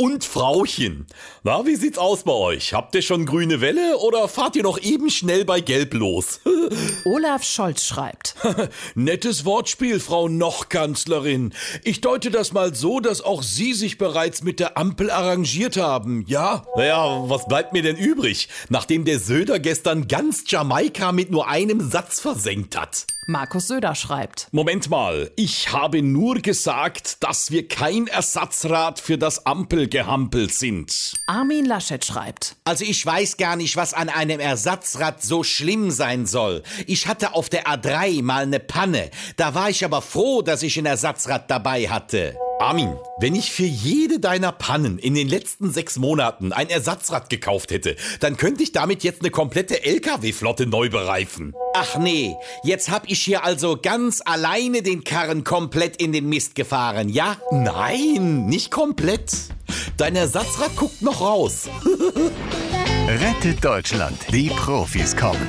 Und Frauchen. Na, wie sieht's aus bei euch? Habt ihr schon grüne Welle oder fahrt ihr noch eben schnell bei Gelb los? Olaf Scholz schreibt. Nettes Wortspiel, Frau Nochkanzlerin. Ich deute das mal so, dass auch Sie sich bereits mit der Ampel arrangiert haben, ja? Naja, was bleibt mir denn übrig, nachdem der Söder gestern ganz Jamaika mit nur einem Satz versenkt hat? Markus Söder schreibt. Moment mal, ich habe nur gesagt, dass wir kein Ersatzrad für das Ampelgehampel sind. Armin Laschet schreibt. Also ich weiß gar nicht, was an einem Ersatzrad so schlimm sein soll. Ich hatte auf der A3 mal eine Panne. Da war ich aber froh, dass ich ein Ersatzrad dabei hatte. Armin, wenn ich für jede deiner Pannen in den letzten sechs Monaten ein Ersatzrad gekauft hätte, dann könnte ich damit jetzt eine komplette LKW-Flotte neu bereifen. Ach nee, jetzt hab ich hier also ganz alleine den Karren komplett in den Mist gefahren, ja? Nein, nicht komplett. Dein Ersatzrad guckt noch raus. Rettet Deutschland. Die Profis kommen.